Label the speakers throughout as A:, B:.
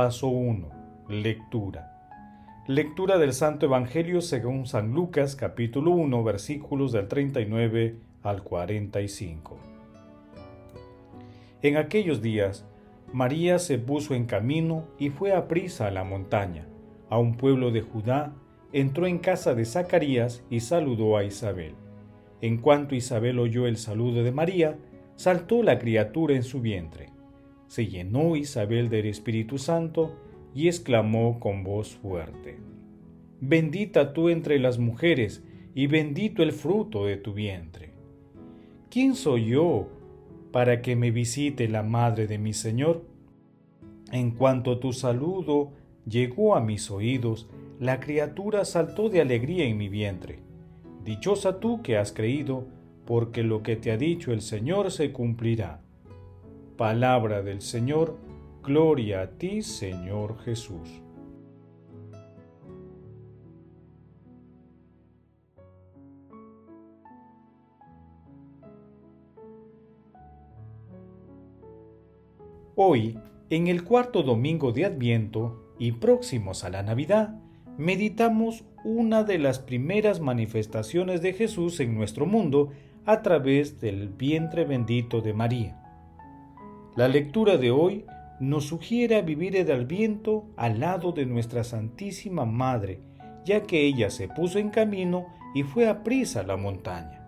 A: Paso 1. Lectura. Lectura del Santo Evangelio según San Lucas capítulo 1 versículos del 39 al 45. En aquellos días, María se puso en camino y fue a prisa a la montaña, a un pueblo de Judá, entró en casa de Zacarías y saludó a Isabel. En cuanto Isabel oyó el saludo de María, saltó la criatura en su vientre se llenó Isabel del Espíritu Santo y exclamó con voz fuerte, Bendita tú entre las mujeres, y bendito el fruto de tu vientre. ¿Quién soy yo para que me visite la madre de mi Señor? En cuanto tu saludo llegó a mis oídos, la criatura saltó de alegría en mi vientre. Dichosa tú que has creído, porque lo que te ha dicho el Señor se cumplirá. Palabra del Señor, gloria a ti, Señor Jesús. Hoy, en el cuarto domingo de Adviento y próximos a la Navidad, meditamos una de las primeras manifestaciones de Jesús en nuestro mundo a través del vientre bendito de María. La lectura de hoy nos sugiere vivir el Adviento al lado de nuestra Santísima Madre, ya que ella se puso en camino y fue a prisa a la montaña.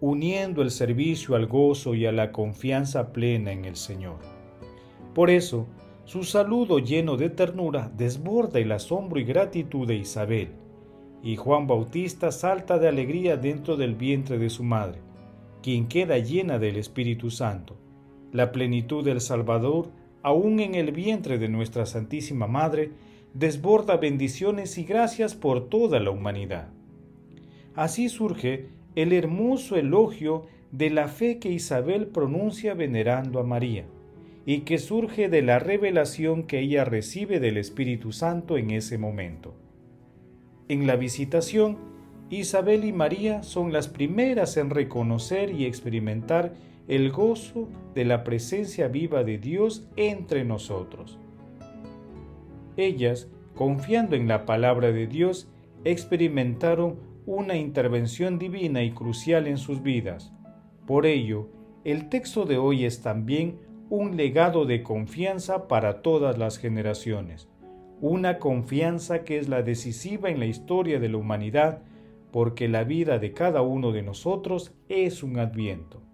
A: Uniendo el servicio al gozo y a la confianza plena en el Señor. Por eso, su saludo lleno de ternura desborda el asombro y gratitud de Isabel, y Juan Bautista salta de alegría dentro del vientre de su madre, quien queda llena del Espíritu Santo la plenitud del Salvador, aún en el vientre de nuestra Santísima Madre, desborda bendiciones y gracias por toda la humanidad. Así surge el hermoso elogio de la fe que Isabel pronuncia venerando a María, y que surge de la revelación que ella recibe del Espíritu Santo en ese momento. En la visitación, Isabel y María son las primeras en reconocer y experimentar el gozo de la presencia viva de Dios entre nosotros. Ellas, confiando en la palabra de Dios, experimentaron una intervención divina y crucial en sus vidas. Por ello, el texto de hoy es también un legado de confianza para todas las generaciones, una confianza que es la decisiva en la historia de la humanidad, porque la vida de cada uno de nosotros es un adviento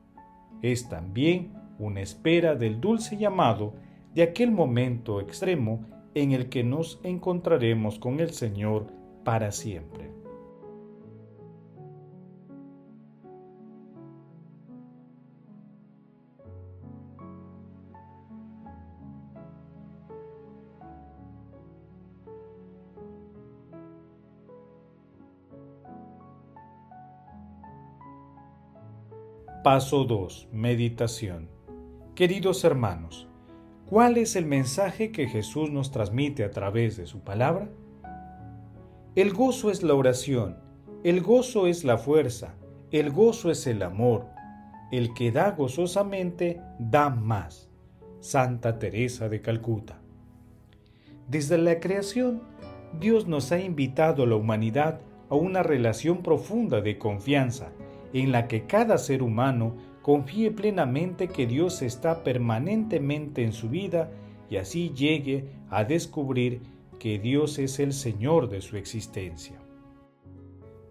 A: es también una espera del dulce llamado de aquel momento extremo en el que nos encontraremos con el Señor para siempre. Paso 2. Meditación. Queridos hermanos, ¿cuál es el mensaje que Jesús nos transmite a través de su palabra? El gozo es la oración, el gozo es la fuerza, el gozo es el amor. El que da gozosamente da más. Santa Teresa de Calcuta. Desde la creación, Dios nos ha invitado a la humanidad a una relación profunda de confianza en la que cada ser humano confíe plenamente que Dios está permanentemente en su vida y así llegue a descubrir que Dios es el Señor de su existencia.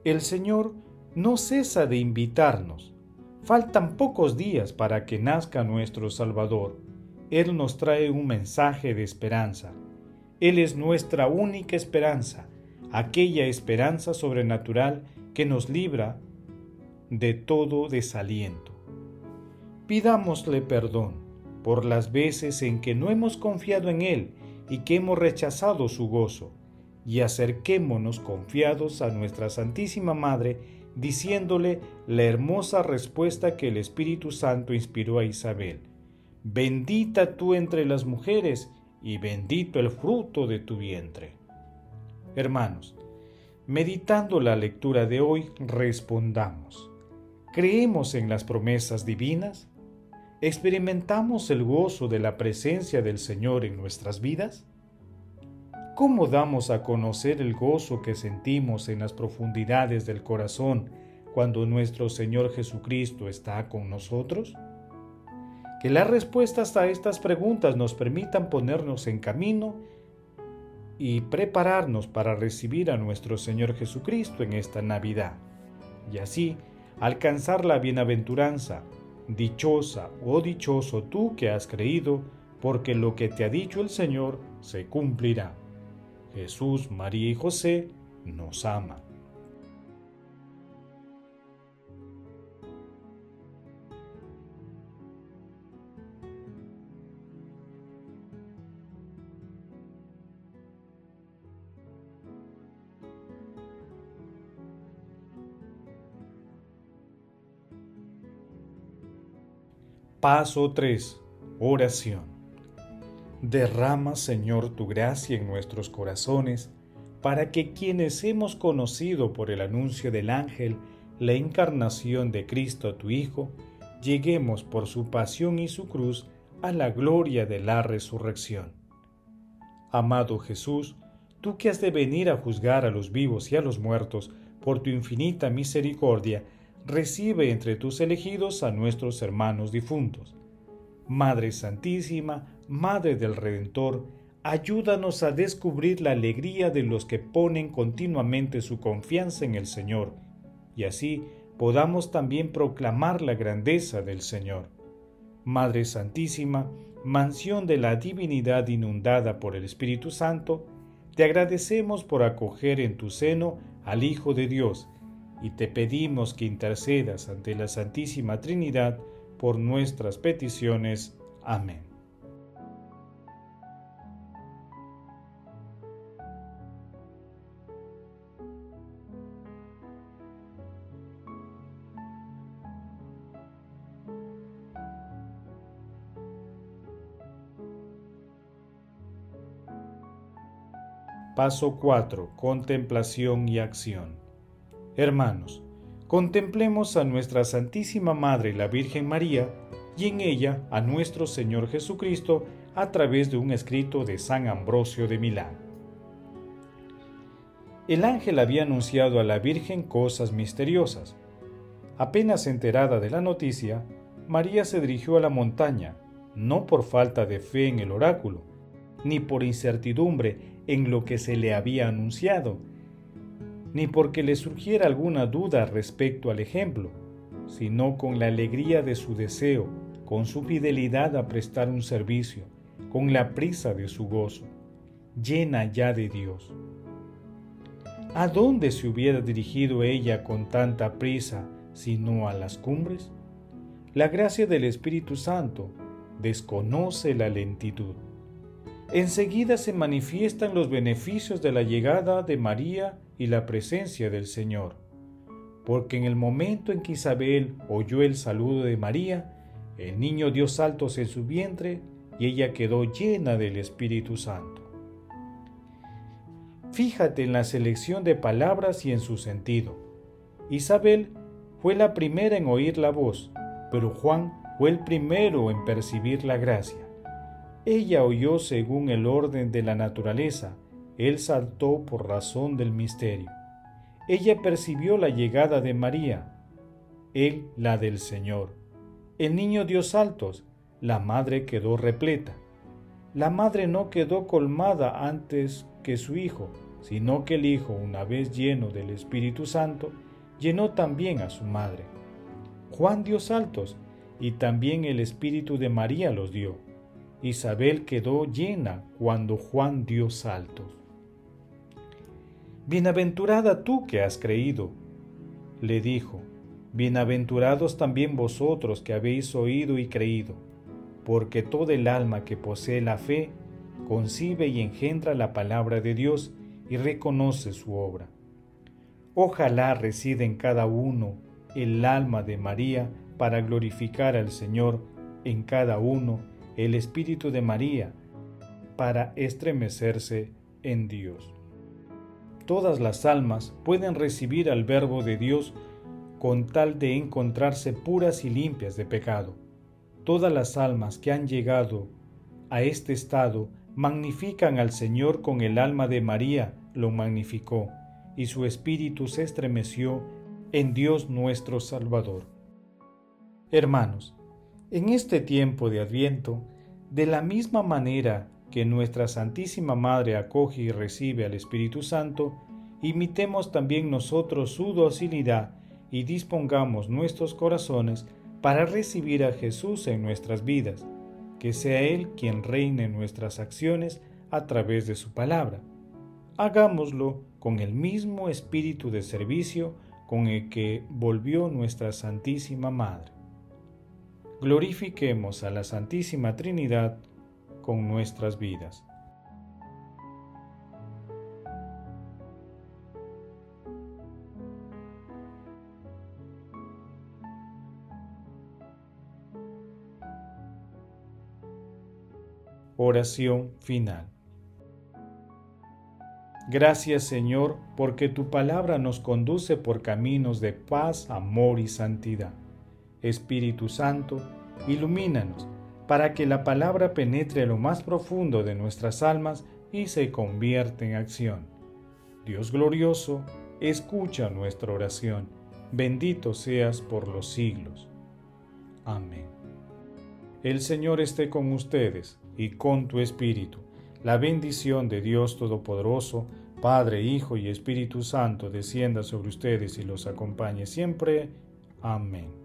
A: El Señor no cesa de invitarnos. Faltan pocos días para que nazca nuestro Salvador, Él nos trae un mensaje de esperanza. Él es nuestra única esperanza, aquella esperanza sobrenatural que nos libra de todo desaliento. Pidámosle perdón por las veces en que no hemos confiado en Él y que hemos rechazado su gozo, y acerquémonos confiados a nuestra Santísima Madre, diciéndole la hermosa respuesta que el Espíritu Santo inspiró a Isabel. Bendita tú entre las mujeres, y bendito el fruto de tu vientre. Hermanos, meditando la lectura de hoy, respondamos. ¿Creemos en las promesas divinas? ¿Experimentamos el gozo de la presencia del Señor en nuestras vidas? ¿Cómo damos a conocer el gozo que sentimos en las profundidades del corazón cuando nuestro Señor Jesucristo está con nosotros? Que las respuestas a estas preguntas nos permitan ponernos en camino y prepararnos para recibir a nuestro Señor Jesucristo en esta Navidad, y así alcanzar la bienaventuranza. Dichosa o dichoso tú que has creído, porque lo que te ha dicho el Señor se cumplirá. Jesús, María y José nos ama. Paso 3. Oración. Derrama, Señor, tu gracia en nuestros corazones, para que quienes hemos conocido por el anuncio del ángel la encarnación de Cristo tu Hijo, lleguemos por su pasión y su cruz a la gloria de la resurrección. Amado Jesús, tú que has de venir a juzgar a los vivos y a los muertos, por tu infinita misericordia, recibe entre tus elegidos a nuestros hermanos difuntos. Madre Santísima, Madre del Redentor, ayúdanos a descubrir la alegría de los que ponen continuamente su confianza en el Señor, y así podamos también proclamar la grandeza del Señor. Madre Santísima, mansión de la divinidad inundada por el Espíritu Santo, te agradecemos por acoger en tu seno al Hijo de Dios, y te pedimos que intercedas ante la Santísima Trinidad por nuestras peticiones. Amén. Paso 4. Contemplación y acción. Hermanos, contemplemos a nuestra Santísima Madre la Virgen María y en ella a nuestro Señor Jesucristo a través de un escrito de San Ambrosio de Milán. El ángel había anunciado a la Virgen cosas misteriosas. Apenas enterada de la noticia, María se dirigió a la montaña, no por falta de fe en el oráculo, ni por incertidumbre en lo que se le había anunciado, ni porque le surgiera alguna duda respecto al ejemplo, sino con la alegría de su deseo, con su fidelidad a prestar un servicio, con la prisa de su gozo, llena ya de Dios. ¿A dónde se hubiera dirigido ella con tanta prisa, sino a las cumbres? La gracia del Espíritu Santo desconoce la lentitud. Enseguida se manifiestan los beneficios de la llegada de María y la presencia del Señor, porque en el momento en que Isabel oyó el saludo de María, el niño dio saltos en su vientre y ella quedó llena del Espíritu Santo. Fíjate en la selección de palabras y en su sentido. Isabel fue la primera en oír la voz, pero Juan fue el primero en percibir la gracia. Ella oyó según el orden de la naturaleza, él saltó por razón del misterio. Ella percibió la llegada de María, él la del Señor. El niño dio saltos, la madre quedó repleta. La madre no quedó colmada antes que su hijo, sino que el hijo, una vez lleno del Espíritu Santo, llenó también a su madre. Juan dio saltos, y también el Espíritu de María los dio Isabel quedó llena cuando Juan dio saltos. Bienaventurada tú que has creído, le dijo, bienaventurados también vosotros que habéis oído y creído, porque todo el alma que posee la fe concibe y engendra la palabra de Dios y reconoce su obra. Ojalá resida en cada uno el alma de María para glorificar al Señor en cada uno el Espíritu de María para estremecerse en Dios. Todas las almas pueden recibir al Verbo de Dios con tal de encontrarse puras y limpias de pecado. Todas las almas que han llegado a este estado magnifican al Señor con el alma de María lo magnificó, y su espíritu se estremeció en Dios nuestro Salvador. Hermanos, en este tiempo de Adviento, de la misma manera que nuestra Santísima Madre acoge y recibe al Espíritu Santo, imitemos también nosotros su docilidad y dispongamos nuestros corazones para recibir a Jesús en nuestras vidas, que sea Él quien reine nuestras acciones a través de su palabra. Hagámoslo con el mismo espíritu de servicio con el que volvió nuestra Santísima Madre glorifiquemos a la Santísima Trinidad con nuestras vidas. Oración final. Gracias Señor, porque tu palabra nos conduce por caminos de paz, amor y santidad. Espíritu Santo, ilumínanos para que la palabra penetre a lo más profundo de nuestras almas y se convierta en acción. Dios glorioso, escucha nuestra oración. Bendito seas por los siglos. Amén. El Señor esté con ustedes y con tu espíritu. La bendición de Dios Todopoderoso, Padre, Hijo y Espíritu Santo, descienda sobre ustedes y los acompañe siempre. Amén.